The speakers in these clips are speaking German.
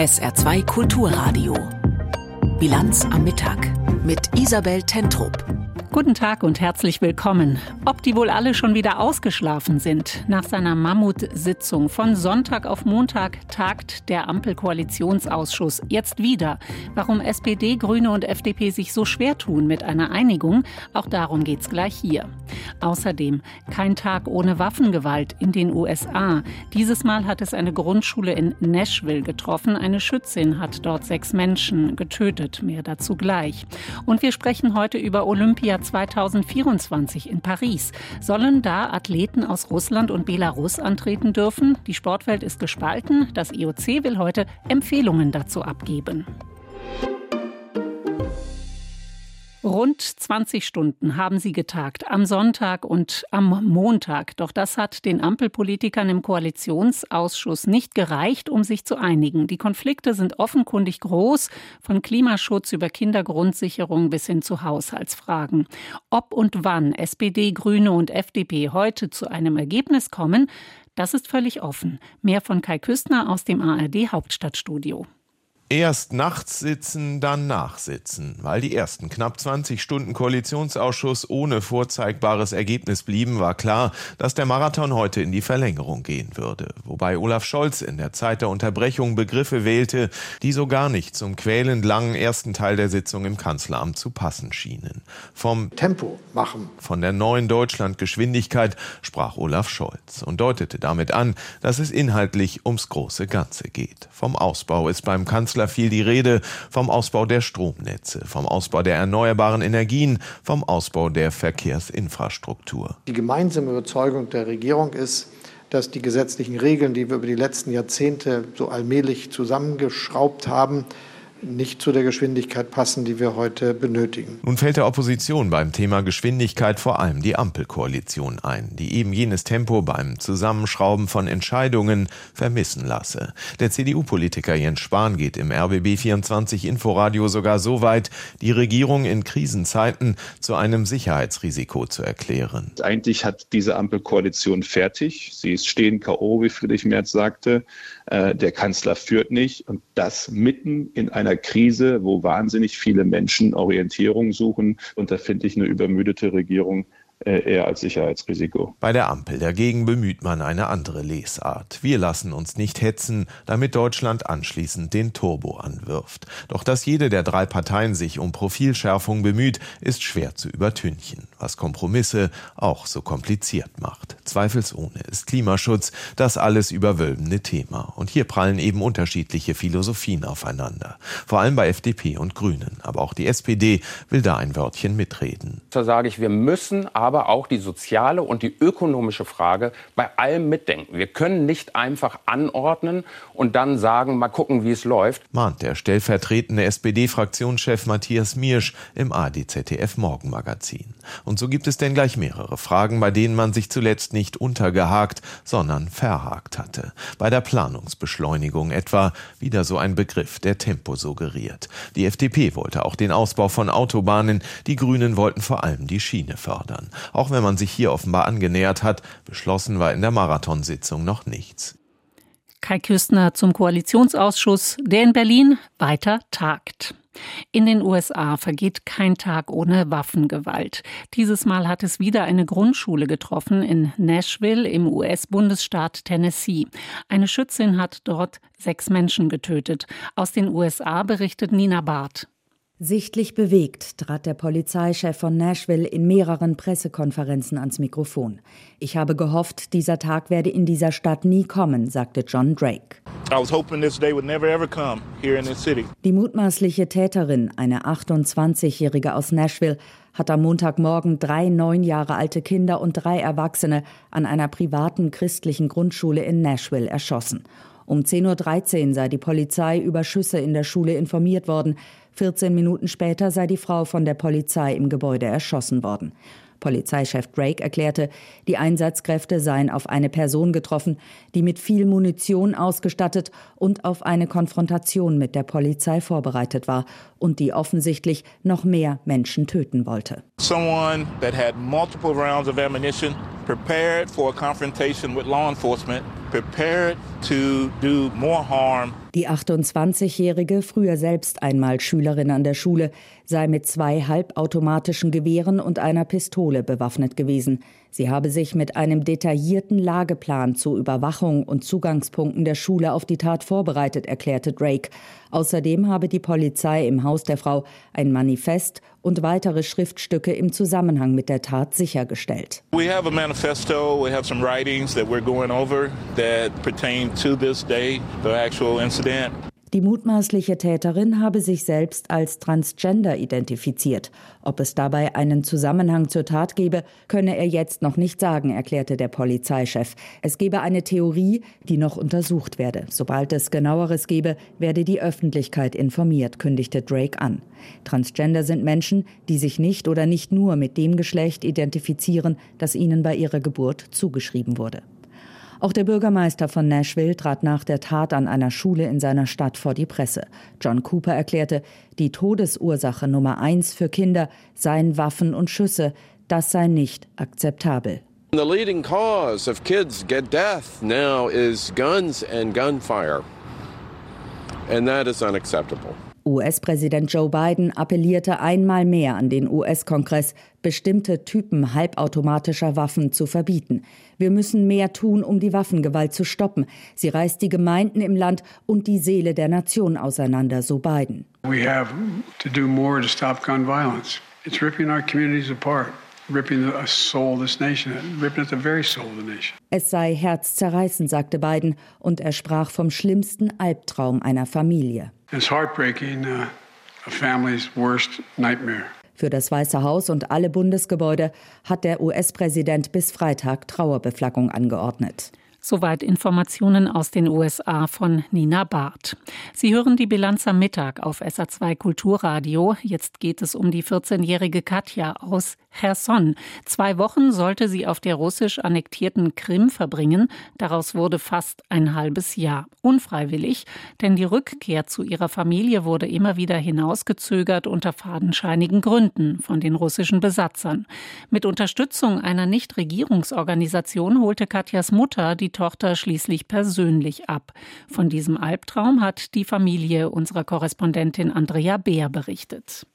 SR2 Kulturradio. Bilanz am Mittag mit Isabel Tentrup. Guten Tag und herzlich willkommen. Ob die wohl alle schon wieder ausgeschlafen sind? Nach seiner Mammutsitzung von Sonntag auf Montag tagt der Ampelkoalitionsausschuss jetzt wieder. Warum SPD, Grüne und FDP sich so schwer tun mit einer Einigung, auch darum geht's gleich hier. Außerdem kein Tag ohne Waffengewalt in den USA. Dieses Mal hat es eine Grundschule in Nashville getroffen. Eine Schützin hat dort sechs Menschen getötet. Mehr dazu gleich. Und wir sprechen heute über Olympia 2024 in Paris. Sollen da Athleten aus Russland und Belarus antreten dürfen? Die Sportwelt ist gespalten. Das IOC will heute Empfehlungen dazu abgeben. Rund 20 Stunden haben sie getagt, am Sonntag und am Montag. Doch das hat den Ampelpolitikern im Koalitionsausschuss nicht gereicht, um sich zu einigen. Die Konflikte sind offenkundig groß, von Klimaschutz über Kindergrundsicherung bis hin zu Haushaltsfragen. Ob und wann SPD, Grüne und FDP heute zu einem Ergebnis kommen, das ist völlig offen. Mehr von Kai Küstner aus dem ARD Hauptstadtstudio. Erst nachts sitzen, dann nachsitzen. Weil die ersten knapp 20 Stunden Koalitionsausschuss ohne vorzeigbares Ergebnis blieben, war klar, dass der Marathon heute in die Verlängerung gehen würde. Wobei Olaf Scholz in der Zeit der Unterbrechung Begriffe wählte, die so gar nicht zum quälend langen ersten Teil der Sitzung im Kanzleramt zu passen schienen. Vom Tempo machen. Von der neuen Deutschlandgeschwindigkeit sprach Olaf Scholz und deutete damit an, dass es inhaltlich ums große Ganze geht. Vom Ausbau ist beim Kanzler Kanzler fiel die Rede vom Ausbau der Stromnetze, vom Ausbau der erneuerbaren Energien, vom Ausbau der Verkehrsinfrastruktur. Die gemeinsame Überzeugung der Regierung ist, dass die gesetzlichen Regeln, die wir über die letzten Jahrzehnte so allmählich zusammengeschraubt haben, nicht zu der Geschwindigkeit passen, die wir heute benötigen. Nun fällt der Opposition beim Thema Geschwindigkeit vor allem die Ampelkoalition ein, die eben jenes Tempo beim Zusammenschrauben von Entscheidungen vermissen lasse. Der CDU-Politiker Jens Spahn geht im RBB 24 Inforadio sogar so weit, die Regierung in Krisenzeiten zu einem Sicherheitsrisiko zu erklären. Eigentlich hat diese Ampelkoalition fertig. Sie ist stehen K.O., wie Friedrich Merz sagte. Äh, der Kanzler führt nicht und das mitten in einer Krise, wo wahnsinnig viele Menschen Orientierung suchen. Und da finde ich eine übermüdete Regierung eher als Sicherheitsrisiko. Bei der Ampel dagegen bemüht man eine andere Lesart. Wir lassen uns nicht hetzen, damit Deutschland anschließend den Turbo anwirft. Doch dass jede der drei Parteien sich um Profilschärfung bemüht, ist schwer zu übertünchen, was Kompromisse auch so kompliziert macht. Zweifelsohne ist Klimaschutz das alles überwölbende Thema. Und hier prallen eben unterschiedliche Philosophien aufeinander. Vor allem bei FDP und Grünen. Aber auch die SPD will da ein Wörtchen mitreden. Da sage ich, wir müssen aber aber auch die soziale und die ökonomische Frage bei allem mitdenken. Wir können nicht einfach anordnen und dann sagen, mal gucken, wie es läuft. Mahnt der stellvertretende SPD-Fraktionschef Matthias Miersch im ADZDF Morgenmagazin. Und so gibt es denn gleich mehrere Fragen, bei denen man sich zuletzt nicht untergehakt, sondern verhakt hatte. Bei der Planungsbeschleunigung etwa wieder so ein Begriff, der Tempo suggeriert. Die FDP wollte auch den Ausbau von Autobahnen, die Grünen wollten vor allem die Schiene fördern. Auch wenn man sich hier offenbar angenähert hat, beschlossen war in der Marathonsitzung noch nichts. Kai Küstner zum Koalitionsausschuss, der in Berlin weiter tagt. In den USA vergeht kein Tag ohne Waffengewalt. Dieses Mal hat es wieder eine Grundschule getroffen in Nashville im US-Bundesstaat Tennessee. Eine Schützin hat dort sechs Menschen getötet. Aus den USA berichtet Nina Barth. Sichtlich bewegt trat der Polizeichef von Nashville in mehreren Pressekonferenzen ans Mikrofon. Ich habe gehofft, dieser Tag werde in dieser Stadt nie kommen, sagte John Drake. Die mutmaßliche Täterin, eine 28-Jährige aus Nashville, hat am Montagmorgen drei neun Jahre alte Kinder und drei Erwachsene an einer privaten christlichen Grundschule in Nashville erschossen. Um 10.13 Uhr sei die Polizei über Schüsse in der Schule informiert worden. 14 Minuten später sei die Frau von der Polizei im Gebäude erschossen worden. Polizeichef Drake erklärte, die Einsatzkräfte seien auf eine Person getroffen, die mit viel Munition ausgestattet und auf eine Konfrontation mit der Polizei vorbereitet war und die offensichtlich noch mehr Menschen töten wollte. Someone that had multiple rounds of ammunition prepared for a confrontation with law enforcement prepared to do more harm. Die 28-Jährige, früher selbst einmal Schülerin an der Schule, sei mit zwei halbautomatischen Gewehren und einer Pistole bewaffnet gewesen. Sie habe sich mit einem detaillierten Lageplan zur Überwachung und Zugangspunkten der Schule auf die Tat vorbereitet, erklärte Drake. Außerdem habe die Polizei im Haus der Frau ein Manifest und weitere Schriftstücke im Zusammenhang mit der Tat sichergestellt. We have a manifesto, we have some writings that we're going over that pertain to this day, the actual incident. Die mutmaßliche Täterin habe sich selbst als Transgender identifiziert. Ob es dabei einen Zusammenhang zur Tat gebe, könne er jetzt noch nicht sagen, erklärte der Polizeichef. Es gebe eine Theorie, die noch untersucht werde. Sobald es genaueres gebe, werde die Öffentlichkeit informiert, kündigte Drake an. Transgender sind Menschen, die sich nicht oder nicht nur mit dem Geschlecht identifizieren, das ihnen bei ihrer Geburt zugeschrieben wurde. Auch der Bürgermeister von Nashville trat nach der Tat an einer Schule in seiner Stadt vor die Presse. John Cooper erklärte, die Todesursache Nummer eins für Kinder seien Waffen und Schüsse. Das sei nicht akzeptabel. The leading cause of kids get death now is guns and gunfire. And that is unacceptable. US-Präsident Joe Biden appellierte einmal mehr an den US-Kongress, bestimmte Typen halbautomatischer Waffen zu verbieten. Wir müssen mehr tun, um die Waffengewalt zu stoppen. Sie reißt die Gemeinden im Land und die Seele der Nation auseinander, so Biden. We have to do more to stop gun violence. It's ripping our communities apart. Es sei herzzerreißend, sagte Biden, und er sprach vom schlimmsten Albtraum einer Familie. It's heartbreaking, uh, a family's worst nightmare. Für das Weiße Haus und alle Bundesgebäude hat der US-Präsident bis Freitag Trauerbeflaggung angeordnet. Soweit Informationen aus den USA von Nina Barth. Sie hören die Bilanz am Mittag auf SA2 Kulturradio. Jetzt geht es um die 14-jährige Katja aus Cherson. Zwei Wochen sollte sie auf der russisch annektierten Krim verbringen. Daraus wurde fast ein halbes Jahr. Unfreiwillig, denn die Rückkehr zu ihrer Familie wurde immer wieder hinausgezögert unter fadenscheinigen Gründen von den russischen Besatzern. Mit Unterstützung einer Nichtregierungsorganisation holte Katjas Mutter die Tochter schließlich persönlich ab. Von diesem Albtraum hat die Familie unserer Korrespondentin Andrea Beer berichtet.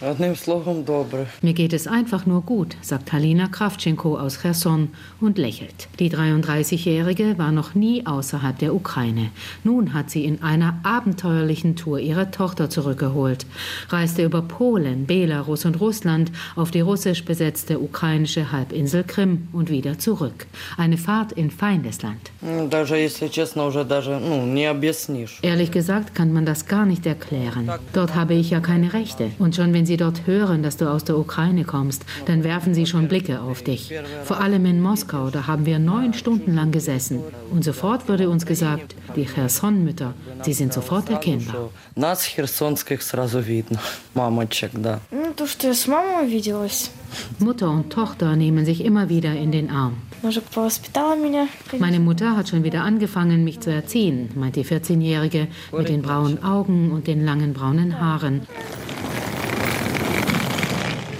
Mir geht es einfach nur gut, sagt Halina Kravchenko aus Cherson und lächelt. Die 33-Jährige war noch nie außerhalb der Ukraine. Nun hat sie in einer abenteuerlichen Tour ihre Tochter zurückgeholt, reiste über Polen, Belarus und Russland auf die russisch besetzte ukrainische Halbinsel Krim und wieder zurück. Eine Fahrt in Feindesland. Ehrlich gesagt kann man das gar nicht erklären. Dort habe ich ja keine Rechte. Und schon wenn wenn sie dort hören, dass du aus der Ukraine kommst, dann werfen sie schon Blicke auf dich. Vor allem in Moskau, da haben wir neun Stunden lang gesessen. Und sofort wurde uns gesagt, die Cherson-Mütter, sie sind sofort erkennbar. Mutter und Tochter nehmen sich immer wieder in den Arm. Meine Mutter hat schon wieder angefangen, mich zu erziehen, meint die 14-Jährige mit den braunen Augen und den langen braunen Haaren.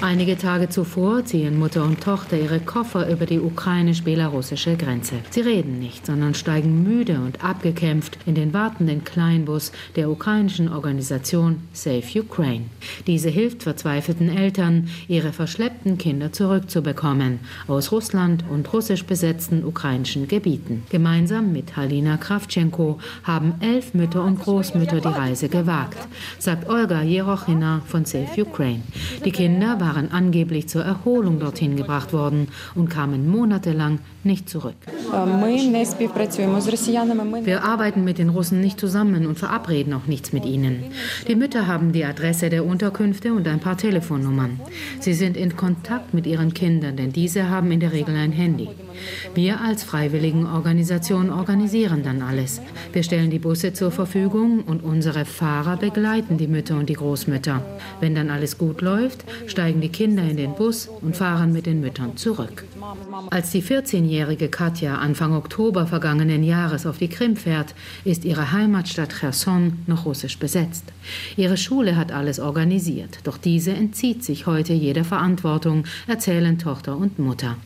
Einige Tage zuvor ziehen Mutter und Tochter ihre Koffer über die ukrainisch-belarussische Grenze. Sie reden nicht, sondern steigen müde und abgekämpft in den wartenden Kleinbus der ukrainischen Organisation Save Ukraine. Diese hilft verzweifelten Eltern, ihre verschleppten Kinder zurückzubekommen aus Russland und russisch besetzten ukrainischen Gebieten. Gemeinsam mit Halina Kravchenko haben elf Mütter und Großmütter die Reise gewagt, sagt Olga Jerochina von Save Ukraine. Die Kinder waren waren angeblich zur Erholung dorthin gebracht worden und kamen monatelang nicht zurück. Wir arbeiten mit den Russen nicht zusammen und verabreden auch nichts mit ihnen. Die Mütter haben die Adresse der Unterkünfte und ein paar Telefonnummern. Sie sind in Kontakt mit ihren Kindern, denn diese haben in der Regel ein Handy. Wir als Freiwilligenorganisation organisieren dann alles. Wir stellen die Busse zur Verfügung und unsere Fahrer begleiten die Mütter und die Großmütter. Wenn dann alles gut läuft, steigen die Kinder in den Bus und fahren mit den Müttern zurück. Als die 14-jährige Katja Anfang Oktober vergangenen Jahres auf die Krim fährt, ist ihre Heimatstadt Cherson noch russisch besetzt. Ihre Schule hat alles organisiert, doch diese entzieht sich heute jeder Verantwortung, erzählen Tochter und Mutter.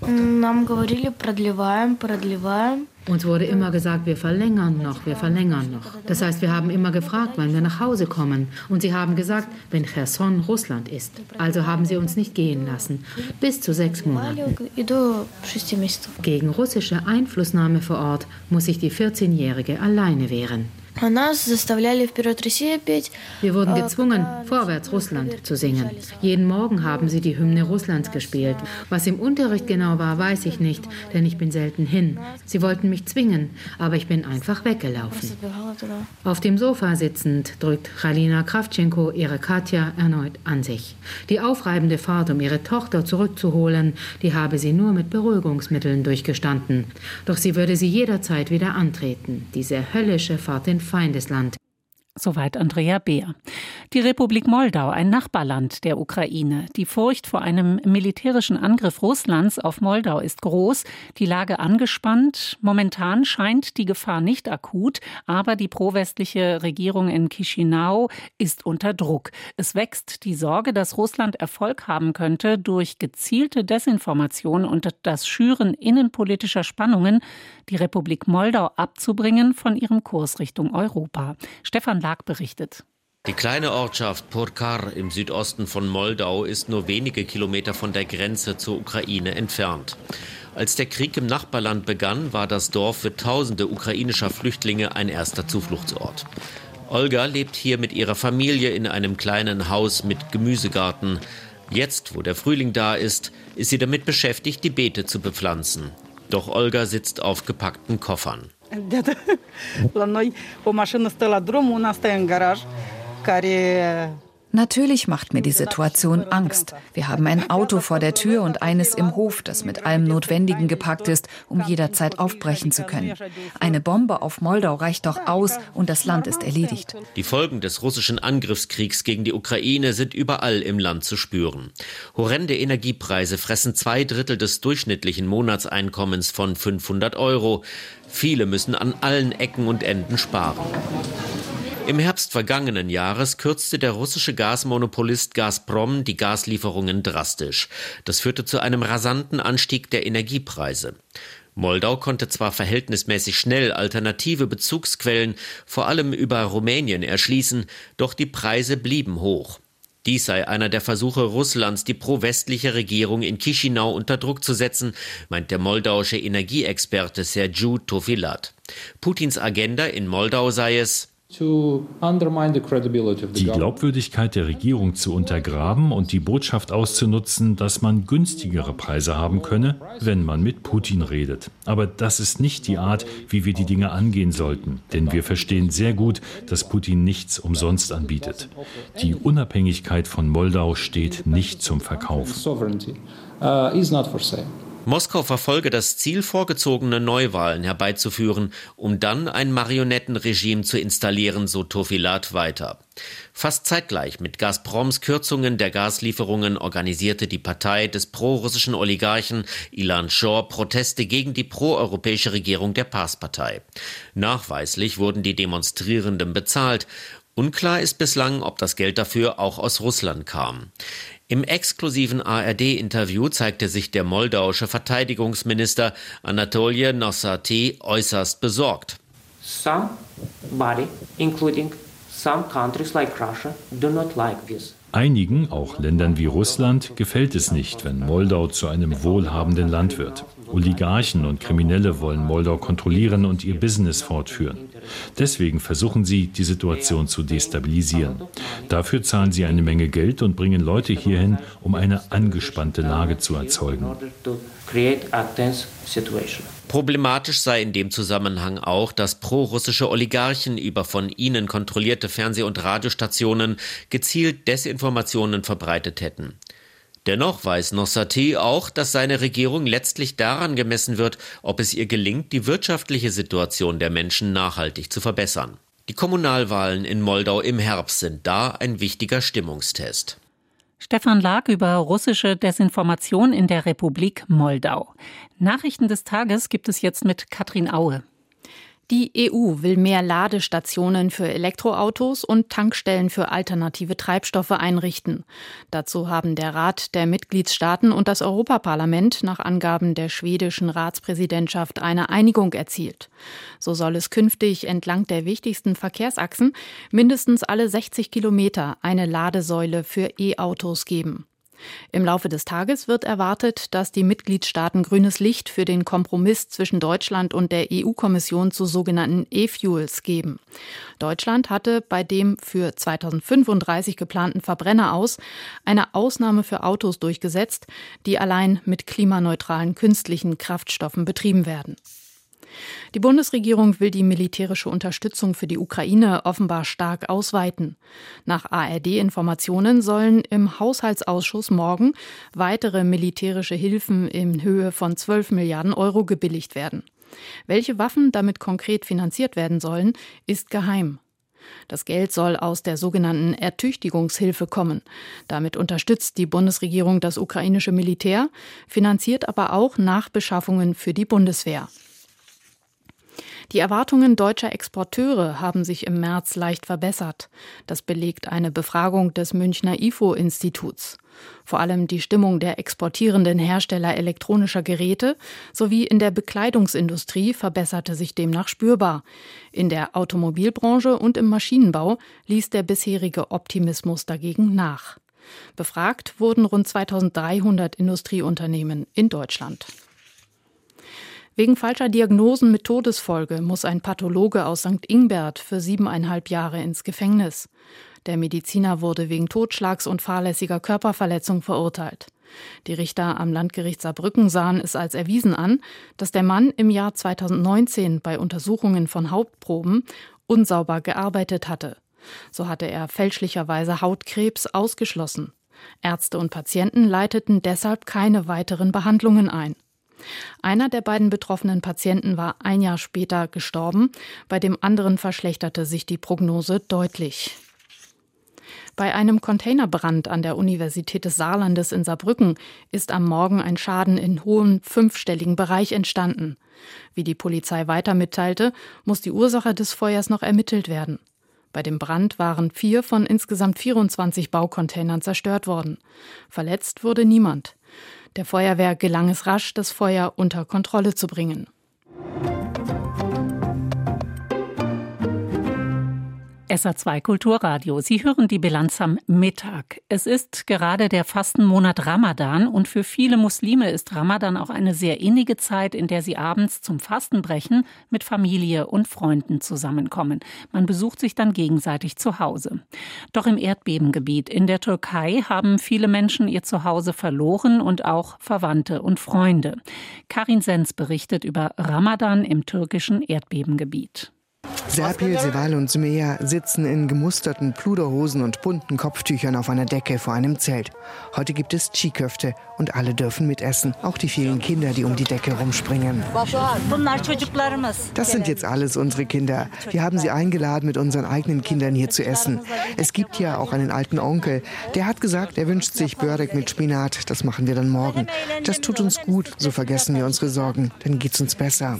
Uns wurde immer gesagt, wir verlängern noch, wir verlängern noch. Das heißt, wir haben immer gefragt, wann wir nach Hause kommen. Und sie haben gesagt, wenn Cherson Russland ist. Also haben sie uns nicht gehen lassen. Bis zu sechs Monaten. Gegen russische Einflussnahme vor Ort muss sich die 14-Jährige alleine wehren. Wir wurden gezwungen, Vorwärts Russland zu singen. Jeden Morgen haben sie die Hymne Russlands gespielt. Was im Unterricht genau war, weiß ich nicht, denn ich bin selten hin. Sie wollten mich zwingen, aber ich bin einfach weggelaufen. Auf dem Sofa sitzend drückt Chalina Kravchenko ihre Katja erneut an sich. Die aufreibende Fahrt, um ihre Tochter zurückzuholen, die habe sie nur mit Beruhigungsmitteln durchgestanden. Doch sie würde sie jederzeit wieder antreten, diese höllische Fahrt in Feindesland. Soweit Andrea Beer. Die Republik Moldau, ein Nachbarland der Ukraine. Die Furcht vor einem militärischen Angriff Russlands auf Moldau ist groß, die Lage angespannt. Momentan scheint die Gefahr nicht akut, aber die prowestliche Regierung in Chisinau ist unter Druck. Es wächst die Sorge, dass Russland Erfolg haben könnte durch gezielte Desinformation und das Schüren innenpolitischer Spannungen, die Republik Moldau abzubringen von ihrem Kurs Richtung Europa. Stefan Tag berichtet. Die kleine Ortschaft Porkar im Südosten von Moldau ist nur wenige Kilometer von der Grenze zur Ukraine entfernt. Als der Krieg im Nachbarland begann, war das Dorf für tausende ukrainischer Flüchtlinge ein erster Zufluchtsort. Olga lebt hier mit ihrer Familie in einem kleinen Haus mit Gemüsegarten. Jetzt, wo der Frühling da ist, ist sie damit beschäftigt, die Beete zu bepflanzen. Doch Olga sitzt auf gepackten Koffern. La noi o mașină stă la drum, una stă în garaj, care Natürlich macht mir die Situation Angst. Wir haben ein Auto vor der Tür und eines im Hof, das mit allem Notwendigen gepackt ist, um jederzeit aufbrechen zu können. Eine Bombe auf Moldau reicht doch aus und das Land ist erledigt. Die Folgen des russischen Angriffskriegs gegen die Ukraine sind überall im Land zu spüren. Horrende Energiepreise fressen zwei Drittel des durchschnittlichen Monatseinkommens von 500 Euro. Viele müssen an allen Ecken und Enden sparen. Im Herbst vergangenen Jahres kürzte der russische Gasmonopolist Gazprom die Gaslieferungen drastisch. Das führte zu einem rasanten Anstieg der Energiepreise. Moldau konnte zwar verhältnismäßig schnell alternative Bezugsquellen, vor allem über Rumänien, erschließen, doch die Preise blieben hoch. Dies sei einer der Versuche Russlands, die pro-westliche Regierung in Chisinau unter Druck zu setzen, meint der moldauische Energieexperte Sergiu Tofilat. Putins Agenda in Moldau sei es, die Glaubwürdigkeit der Regierung zu untergraben und die Botschaft auszunutzen, dass man günstigere Preise haben könne, wenn man mit Putin redet. Aber das ist nicht die Art, wie wir die Dinge angehen sollten, denn wir verstehen sehr gut, dass Putin nichts umsonst anbietet. Die Unabhängigkeit von Moldau steht nicht zum Verkauf. Moskau verfolge das Ziel, vorgezogene Neuwahlen herbeizuführen, um dann ein Marionettenregime zu installieren, so Tofilat weiter. Fast zeitgleich mit Gazproms Kürzungen der Gaslieferungen organisierte die Partei des prorussischen Oligarchen Ilan Shor Proteste gegen die proeuropäische Regierung der Pars-Partei. Nachweislich wurden die Demonstrierenden bezahlt. Unklar ist bislang, ob das Geld dafür auch aus Russland kam. Im exklusiven ARD-Interview zeigte sich der moldauische Verteidigungsminister Anatolij Nossati äußerst besorgt. Somebody, including some countries like Russia, do not like this. Einigen, auch Ländern wie Russland, gefällt es nicht, wenn Moldau zu einem wohlhabenden Land wird. Oligarchen und Kriminelle wollen Moldau kontrollieren und ihr Business fortführen. Deswegen versuchen sie, die Situation zu destabilisieren. Dafür zahlen sie eine Menge Geld und bringen Leute hierhin, um eine angespannte Lage zu erzeugen. Problematisch sei in dem Zusammenhang auch, dass prorussische Oligarchen über von ihnen kontrollierte Fernseh- und Radiostationen gezielt Desinformationen verbreitet hätten. Dennoch weiß Nossati auch, dass seine Regierung letztlich daran gemessen wird, ob es ihr gelingt, die wirtschaftliche Situation der Menschen nachhaltig zu verbessern. Die Kommunalwahlen in Moldau im Herbst sind da ein wichtiger Stimmungstest. Stefan Lag über russische Desinformation in der Republik Moldau. Nachrichten des Tages gibt es jetzt mit Katrin Aue. Die EU will mehr Ladestationen für Elektroautos und Tankstellen für alternative Treibstoffe einrichten. Dazu haben der Rat der Mitgliedstaaten und das Europaparlament nach Angaben der schwedischen Ratspräsidentschaft eine Einigung erzielt. So soll es künftig entlang der wichtigsten Verkehrsachsen mindestens alle 60 Kilometer eine Ladesäule für E-Autos geben. Im Laufe des Tages wird erwartet, dass die Mitgliedstaaten grünes Licht für den Kompromiss zwischen Deutschland und der EU-Kommission zu sogenannten E-Fuels geben. Deutschland hatte bei dem für 2035 geplanten Verbrenner aus eine Ausnahme für Autos durchgesetzt, die allein mit klimaneutralen künstlichen Kraftstoffen betrieben werden. Die Bundesregierung will die militärische Unterstützung für die Ukraine offenbar stark ausweiten. Nach ARD-Informationen sollen im Haushaltsausschuss morgen weitere militärische Hilfen in Höhe von 12 Milliarden Euro gebilligt werden. Welche Waffen damit konkret finanziert werden sollen, ist geheim. Das Geld soll aus der sogenannten Ertüchtigungshilfe kommen. Damit unterstützt die Bundesregierung das ukrainische Militär, finanziert aber auch Nachbeschaffungen für die Bundeswehr. Die Erwartungen deutscher Exporteure haben sich im März leicht verbessert. Das belegt eine Befragung des Münchner IFO-Instituts. Vor allem die Stimmung der exportierenden Hersteller elektronischer Geräte sowie in der Bekleidungsindustrie verbesserte sich demnach spürbar. In der Automobilbranche und im Maschinenbau ließ der bisherige Optimismus dagegen nach. Befragt wurden rund 2300 Industrieunternehmen in Deutschland. Wegen falscher Diagnosen mit Todesfolge muss ein Pathologe aus St. Ingbert für siebeneinhalb Jahre ins Gefängnis. Der Mediziner wurde wegen Totschlags und fahrlässiger Körperverletzung verurteilt. Die Richter am Landgericht Saarbrücken sahen es als erwiesen an, dass der Mann im Jahr 2019 bei Untersuchungen von Hautproben unsauber gearbeitet hatte. So hatte er fälschlicherweise Hautkrebs ausgeschlossen. Ärzte und Patienten leiteten deshalb keine weiteren Behandlungen ein. Einer der beiden betroffenen Patienten war ein Jahr später gestorben, bei dem anderen verschlechterte sich die Prognose deutlich. Bei einem Containerbrand an der Universität des Saarlandes in Saarbrücken ist am Morgen ein Schaden in hohem fünfstelligen Bereich entstanden. Wie die Polizei weiter mitteilte, muss die Ursache des Feuers noch ermittelt werden. Bei dem Brand waren vier von insgesamt 24 Baucontainern zerstört worden. Verletzt wurde niemand. Der Feuerwehr gelang es rasch, das Feuer unter Kontrolle zu bringen. SA2 Kulturradio. Sie hören die Bilanz am Mittag. Es ist gerade der Fastenmonat Ramadan und für viele Muslime ist Ramadan auch eine sehr innige Zeit, in der sie abends zum Fastenbrechen mit Familie und Freunden zusammenkommen. Man besucht sich dann gegenseitig zu Hause. Doch im Erdbebengebiet in der Türkei haben viele Menschen ihr Zuhause verloren und auch Verwandte und Freunde. Karin Sens berichtet über Ramadan im türkischen Erdbebengebiet. Serpil, Seval und Sumea sitzen in gemusterten Pluderhosen und bunten Kopftüchern auf einer Decke vor einem Zelt. Heute gibt es Chiköfte und alle dürfen mitessen, auch die vielen Kinder, die um die Decke rumspringen. Das sind jetzt alles unsere Kinder. Wir haben sie eingeladen, mit unseren eigenen Kindern hier zu essen. Es gibt ja auch einen alten Onkel, der hat gesagt, er wünscht sich Börek mit Spinat. Das machen wir dann morgen. Das tut uns gut, so vergessen wir unsere Sorgen. Dann geht's uns besser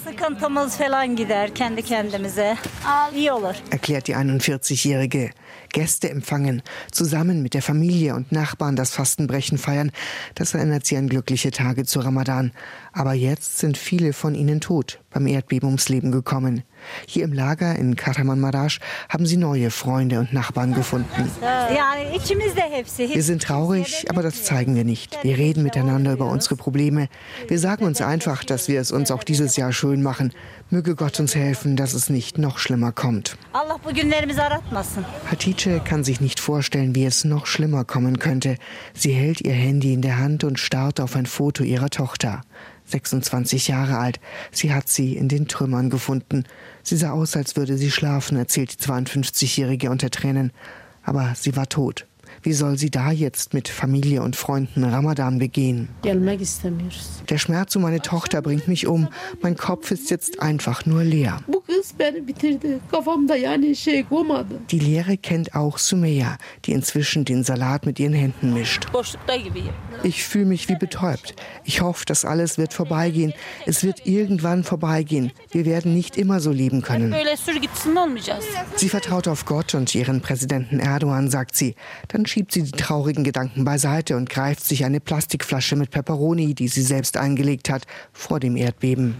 erklärt die 41-Jährige. Gäste empfangen, zusammen mit der Familie und Nachbarn das Fastenbrechen feiern, das erinnert sie an glückliche Tage zu Ramadan. Aber jetzt sind viele von ihnen tot, beim Erdbeben ums Leben gekommen. Hier im Lager in Kahraman Maraş haben sie neue Freunde und Nachbarn gefunden. Wir sind traurig, aber das zeigen wir nicht. Wir reden miteinander über unsere Probleme. Wir sagen uns einfach, dass wir es uns auch dieses Jahr schön machen. Möge Gott uns helfen, dass es nicht noch schlimmer kommt. Hatice kann sich nicht vorstellen, wie es noch schlimmer kommen könnte. Sie hält ihr Handy in der Hand und starrt auf ein Foto ihrer Tochter. 26 Jahre alt. Sie hat sie in den Trümmern gefunden. Sie sah aus, als würde sie schlafen, erzählt die 52-Jährige unter Tränen. Aber sie war tot. Wie soll sie da jetzt mit Familie und Freunden Ramadan begehen? Der Schmerz um meine Tochter bringt mich um. Mein Kopf ist jetzt einfach nur leer. Die Leere kennt auch Sumeya, die inzwischen den Salat mit ihren Händen mischt. Ich fühle mich wie betäubt. Ich hoffe, dass alles wird vorbeigehen. Es wird irgendwann vorbeigehen. Wir werden nicht immer so leben können. Sie vertraut auf Gott und ihren Präsidenten Erdogan, sagt sie. Dann schiebt sie die traurigen Gedanken beiseite und greift sich eine Plastikflasche mit Peperoni, die sie selbst eingelegt hat, vor dem Erdbeben.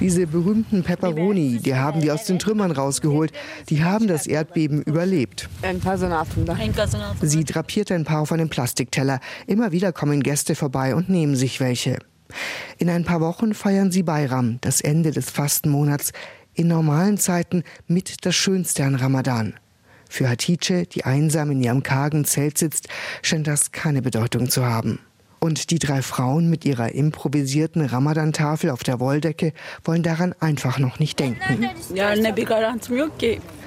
Diese berühmten Peperoni, die haben wir aus den Trümmern rausgeholt. Die haben das Erdbeben überlebt. Sie drapiert ein paar auf einem Plastikteller. Immer wieder kommen Gäste vorbei und nehmen sich welche. In ein paar Wochen feiern sie Bayram, das Ende des Fastenmonats, in normalen Zeiten mit das Schönste an Ramadan. Für Hatice, die einsam in ihrem kargen Zelt sitzt, scheint das keine Bedeutung zu haben. Und die drei Frauen mit ihrer improvisierten Ramadan-Tafel auf der Wolldecke wollen daran einfach noch nicht denken.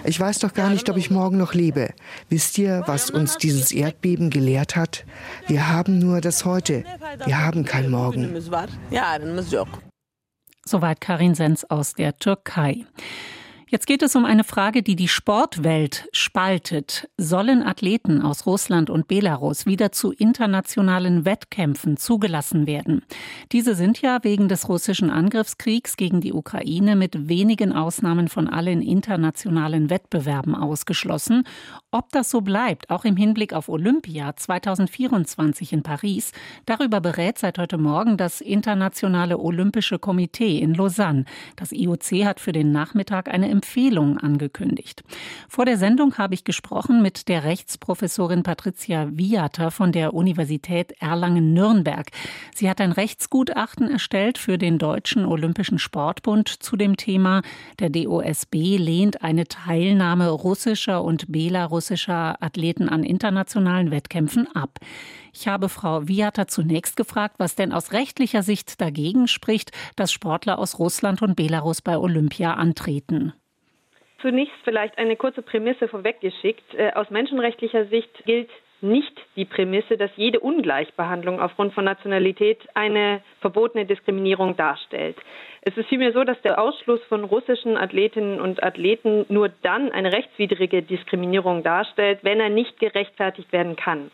Ich weiß doch gar nicht, ob ich morgen noch lebe. Wisst ihr, was uns dieses Erdbeben gelehrt hat? Wir haben nur das Heute. Wir haben kein Morgen. Soweit Karin Sens aus der Türkei. Jetzt geht es um eine Frage, die die Sportwelt spaltet. Sollen Athleten aus Russland und Belarus wieder zu internationalen Wettkämpfen zugelassen werden? Diese sind ja wegen des russischen Angriffskriegs gegen die Ukraine mit wenigen Ausnahmen von allen internationalen Wettbewerben ausgeschlossen. Ob das so bleibt, auch im Hinblick auf Olympia 2024 in Paris, darüber berät seit heute Morgen das Internationale Olympische Komitee in Lausanne. Das IOC hat für den Nachmittag eine Empfehlung angekündigt. Vor der Sendung habe ich gesprochen mit der Rechtsprofessorin Patricia Viater von der Universität Erlangen-Nürnberg. Sie hat ein Rechtsgutachten erstellt für den Deutschen Olympischen Sportbund zu dem Thema. Der DOSB lehnt eine Teilnahme russischer und belarussischer Athleten an internationalen Wettkämpfen ab. Ich habe Frau Viata zunächst gefragt, was denn aus rechtlicher Sicht dagegen spricht, dass Sportler aus Russland und Belarus bei Olympia antreten. Zunächst vielleicht eine kurze Prämisse vorweggeschickt. Äh, aus menschenrechtlicher Sicht gilt nicht die Prämisse, dass jede Ungleichbehandlung aufgrund von Nationalität eine verbotene Diskriminierung darstellt. Es ist vielmehr so, dass der Ausschluss von russischen Athletinnen und Athleten nur dann eine rechtswidrige Diskriminierung darstellt, wenn er nicht gerechtfertigt werden kann.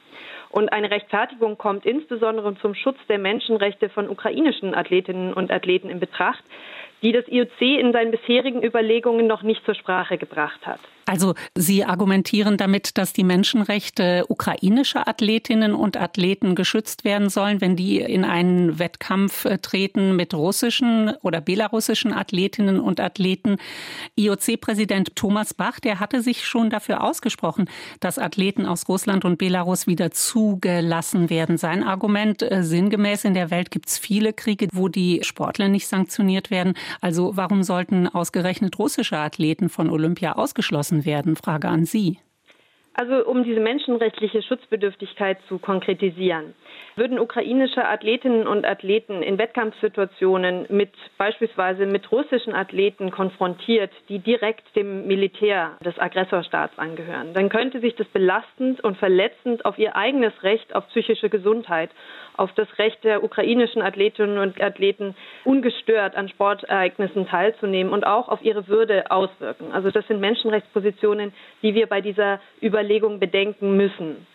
Und eine Rechtfertigung kommt insbesondere zum Schutz der Menschenrechte von ukrainischen Athletinnen und Athleten in Betracht, die das IOC in seinen bisherigen Überlegungen noch nicht zur Sprache gebracht hat. Also Sie argumentieren damit, dass die Menschenrechte ukrainischer Athletinnen und Athleten geschützt werden sollen, wenn die in einen Wettkampf äh, treten mit russischen oder belarussischen Athletinnen und Athleten. IOC-Präsident Thomas Bach, der hatte sich schon dafür ausgesprochen, dass Athleten aus Russland und Belarus wieder zugelassen werden. Sein Argument äh, sinngemäß in der Welt gibt es viele Kriege, wo die Sportler nicht sanktioniert werden. Also warum sollten ausgerechnet russische Athleten von Olympia ausgeschlossen werden? Frage an Sie. Also um diese menschenrechtliche Schutzbedürftigkeit zu konkretisieren. Würden ukrainische Athletinnen und Athleten in Wettkampfsituationen mit beispielsweise mit russischen Athleten konfrontiert, die direkt dem Militär des Aggressorstaats angehören, dann könnte sich das belastend und verletzend auf ihr eigenes Recht auf psychische Gesundheit auf das Recht der ukrainischen Athletinnen und Athleten ungestört an Sportereignissen teilzunehmen und auch auf ihre Würde auswirken. Also das sind Menschenrechtspositionen, die wir bei dieser Überlegung bedenken müssen.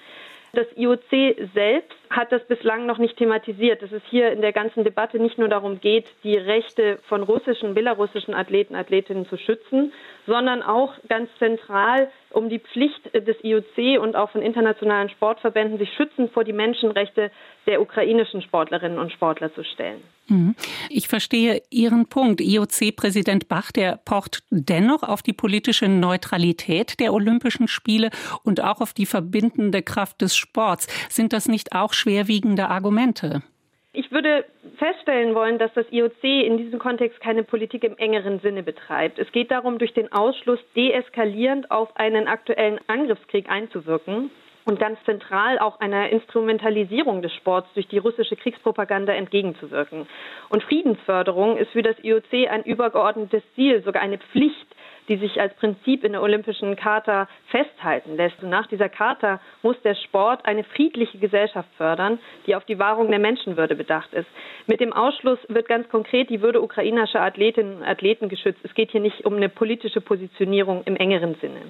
Das IOC selbst hat das bislang noch nicht thematisiert, dass es hier in der ganzen Debatte nicht nur darum geht, die Rechte von russischen, belarussischen Athleten, Athletinnen zu schützen, sondern auch ganz zentral um die Pflicht des IOC und auch von internationalen Sportverbänden, sich schützend vor die Menschenrechte der ukrainischen Sportlerinnen und Sportler zu stellen. Mhm. Ich verstehe Ihren Punkt. IOC-Präsident Bach, der pocht dennoch auf die politische Neutralität der Olympischen Spiele und auch auf die verbindende Kraft des Sports. Sind das nicht auch schwerwiegende Argumente? Ich würde feststellen wollen, dass das IOC in diesem Kontext keine Politik im engeren Sinne betreibt. Es geht darum, durch den Ausschluss deeskalierend auf einen aktuellen Angriffskrieg einzuwirken und ganz zentral auch einer Instrumentalisierung des Sports durch die russische Kriegspropaganda entgegenzuwirken. Und Friedensförderung ist für das IOC ein übergeordnetes Ziel, sogar eine Pflicht, die sich als Prinzip in der Olympischen Charta festhalten lässt. Und nach dieser Charta muss der Sport eine friedliche Gesellschaft fördern, die auf die Wahrung der Menschenwürde bedacht ist. Mit dem Ausschluss wird ganz konkret die Würde ukrainischer Athletinnen und Athleten geschützt. Es geht hier nicht um eine politische Positionierung im engeren Sinne.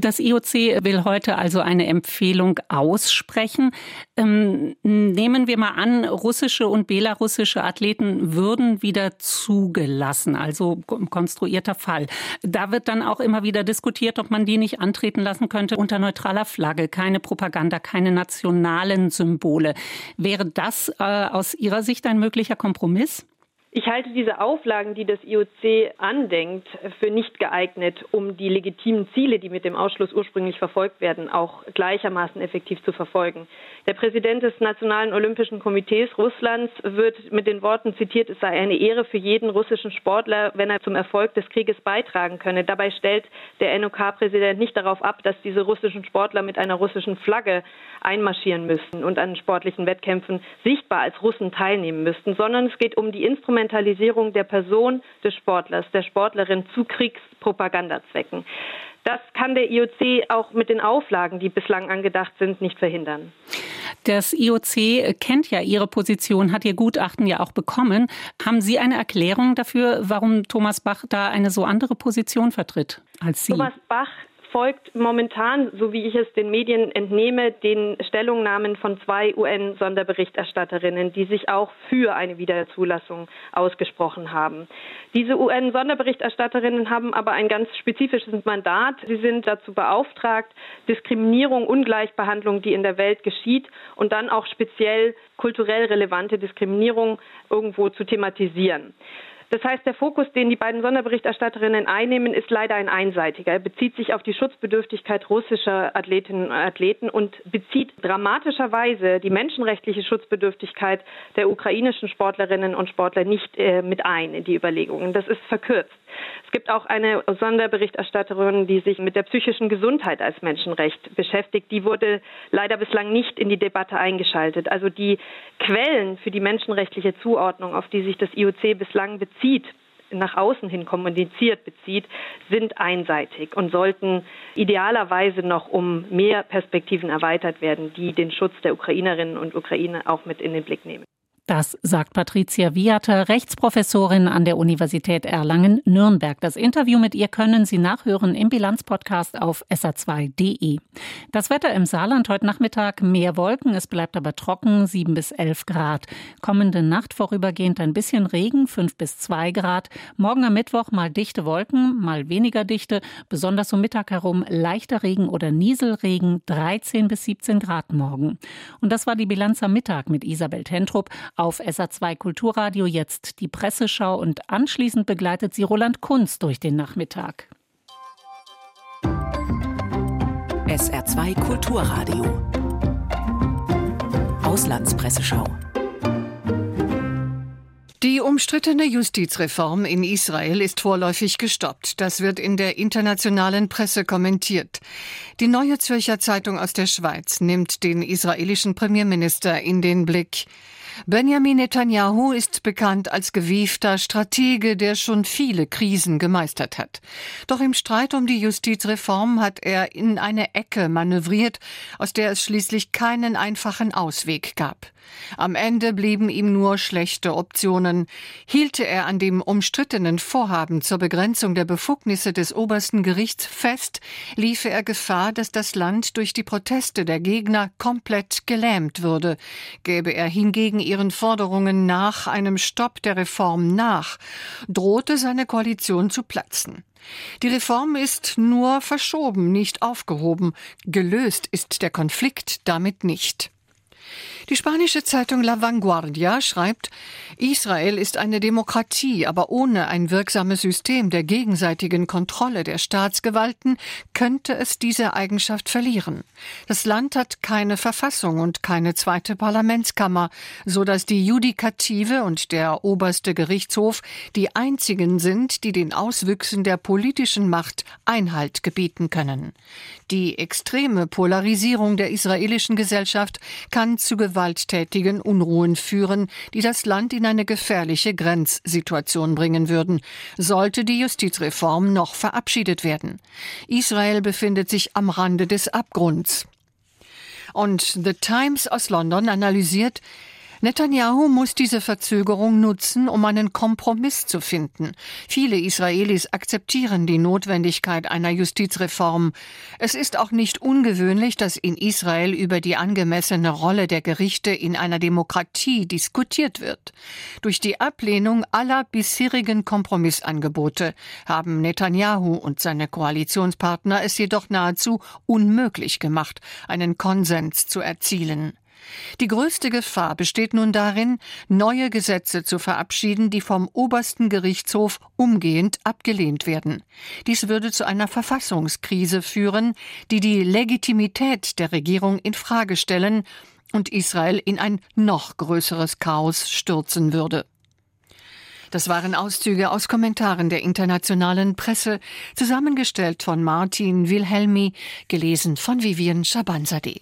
Das IOC will heute also eine Empfehlung aussprechen. Ähm, nehmen wir mal an, russische und belarussische Athleten würden wieder zugelassen, also konstruierter Fall. Da wird dann auch immer wieder diskutiert, ob man die nicht antreten lassen könnte unter neutraler Flagge, keine Propaganda, keine nationalen Symbole. Wäre das äh, aus Ihrer Sicht ein möglicher Kompromiss? Ich halte diese Auflagen, die das IOC andenkt, für nicht geeignet, um die legitimen Ziele, die mit dem Ausschluss ursprünglich verfolgt werden, auch gleichermaßen effektiv zu verfolgen. Der Präsident des Nationalen Olympischen Komitees Russlands wird mit den Worten zitiert, es sei eine Ehre für jeden russischen Sportler, wenn er zum Erfolg des Krieges beitragen könne. Dabei stellt der NOK-Präsident nicht darauf ab, dass diese russischen Sportler mit einer russischen Flagge einmarschieren müssten und an sportlichen Wettkämpfen sichtbar als Russen teilnehmen müssten, sondern es geht um die Instrumentalisierung der Person des Sportlers, der Sportlerin zu Kriegspropagandazwecken. Das kann der IOC auch mit den Auflagen, die bislang angedacht sind, nicht verhindern. Das IOC kennt ja Ihre Position, hat Ihr Gutachten ja auch bekommen. Haben Sie eine Erklärung dafür, warum Thomas Bach da eine so andere Position vertritt als Sie? Thomas Bach folgt momentan, so wie ich es den Medien entnehme, den Stellungnahmen von zwei UN-Sonderberichterstatterinnen, die sich auch für eine Wiederzulassung ausgesprochen haben. Diese UN-Sonderberichterstatterinnen haben aber ein ganz spezifisches Mandat. Sie sind dazu beauftragt, Diskriminierung, Ungleichbehandlung, die in der Welt geschieht, und dann auch speziell kulturell relevante Diskriminierung irgendwo zu thematisieren. Das heißt, der Fokus, den die beiden Sonderberichterstatterinnen einnehmen, ist leider ein einseitiger. Er bezieht sich auf die Schutzbedürftigkeit russischer Athletinnen und Athleten und bezieht dramatischerweise die menschenrechtliche Schutzbedürftigkeit der ukrainischen Sportlerinnen und Sportler nicht äh, mit ein in die Überlegungen. Das ist verkürzt. Es gibt auch eine Sonderberichterstatterin, die sich mit der psychischen Gesundheit als Menschenrecht beschäftigt. Die wurde leider bislang nicht in die Debatte eingeschaltet. Also die Quellen für die menschenrechtliche Zuordnung, auf die sich das IOC bislang bezieht, nach außen hin kommuniziert bezieht, sind einseitig und sollten idealerweise noch um mehr Perspektiven erweitert werden, die den Schutz der Ukrainerinnen und Ukrainer auch mit in den Blick nehmen. Das sagt Patricia Viater, Rechtsprofessorin an der Universität Erlangen-Nürnberg. Das Interview mit ihr können Sie nachhören im Bilanzpodcast auf sa2.de. Das Wetter im Saarland heute Nachmittag mehr Wolken, es bleibt aber trocken, 7 bis 11 Grad. Kommende Nacht vorübergehend ein bisschen Regen, 5 bis 2 Grad. Morgen am Mittwoch mal dichte Wolken, mal weniger dichte, besonders um Mittag herum leichter Regen oder Nieselregen, 13 bis 17 Grad morgen. Und das war die Bilanz am Mittag mit Isabel Tentrup. Auf SA2 Kulturradio jetzt die Presseschau und anschließend begleitet sie Roland Kunz durch den Nachmittag. SR2 Kulturradio. Auslandspresseschau. Die umstrittene Justizreform in Israel ist vorläufig gestoppt. Das wird in der internationalen Presse kommentiert. Die Neue Zürcher Zeitung aus der Schweiz nimmt den israelischen Premierminister in den Blick. Benjamin Netanyahu ist bekannt als gewiefter Stratege, der schon viele Krisen gemeistert hat. Doch im Streit um die Justizreform hat er in eine Ecke manövriert, aus der es schließlich keinen einfachen Ausweg gab. Am Ende blieben ihm nur schlechte Optionen. Hielte er an dem umstrittenen Vorhaben zur Begrenzung der Befugnisse des obersten Gerichts fest, liefe er Gefahr, dass das Land durch die Proteste der Gegner komplett gelähmt würde. Gäbe er hingegen ihren Forderungen nach einem Stopp der Reform nach, drohte seine Koalition zu platzen. Die Reform ist nur verschoben, nicht aufgehoben. Gelöst ist der Konflikt damit nicht. Die spanische Zeitung La Vanguardia schreibt, Israel ist eine Demokratie, aber ohne ein wirksames System der gegenseitigen Kontrolle der Staatsgewalten könnte es diese Eigenschaft verlieren. Das Land hat keine Verfassung und keine zweite Parlamentskammer, so dass die Judikative und der oberste Gerichtshof die einzigen sind, die den Auswüchsen der politischen Macht Einhalt gebieten können. Die extreme Polarisierung der israelischen Gesellschaft kann zu gewalttätigen Unruhen führen, die das Land in eine gefährliche Grenzsituation bringen würden, sollte die Justizreform noch verabschiedet werden. Israel befindet sich am Rande des Abgrunds. Und The Times aus London analysiert, Netanyahu muss diese Verzögerung nutzen, um einen Kompromiss zu finden. Viele Israelis akzeptieren die Notwendigkeit einer Justizreform. Es ist auch nicht ungewöhnlich, dass in Israel über die angemessene Rolle der Gerichte in einer Demokratie diskutiert wird. Durch die Ablehnung aller bisherigen Kompromissangebote haben Netanyahu und seine Koalitionspartner es jedoch nahezu unmöglich gemacht, einen Konsens zu erzielen. Die größte Gefahr besteht nun darin, neue Gesetze zu verabschieden, die vom obersten Gerichtshof umgehend abgelehnt werden. Dies würde zu einer Verfassungskrise führen, die die Legitimität der Regierung in Frage stellen und Israel in ein noch größeres Chaos stürzen würde. Das waren Auszüge aus Kommentaren der internationalen Presse, zusammengestellt von Martin Wilhelmi, gelesen von Vivian Schabanzadeh.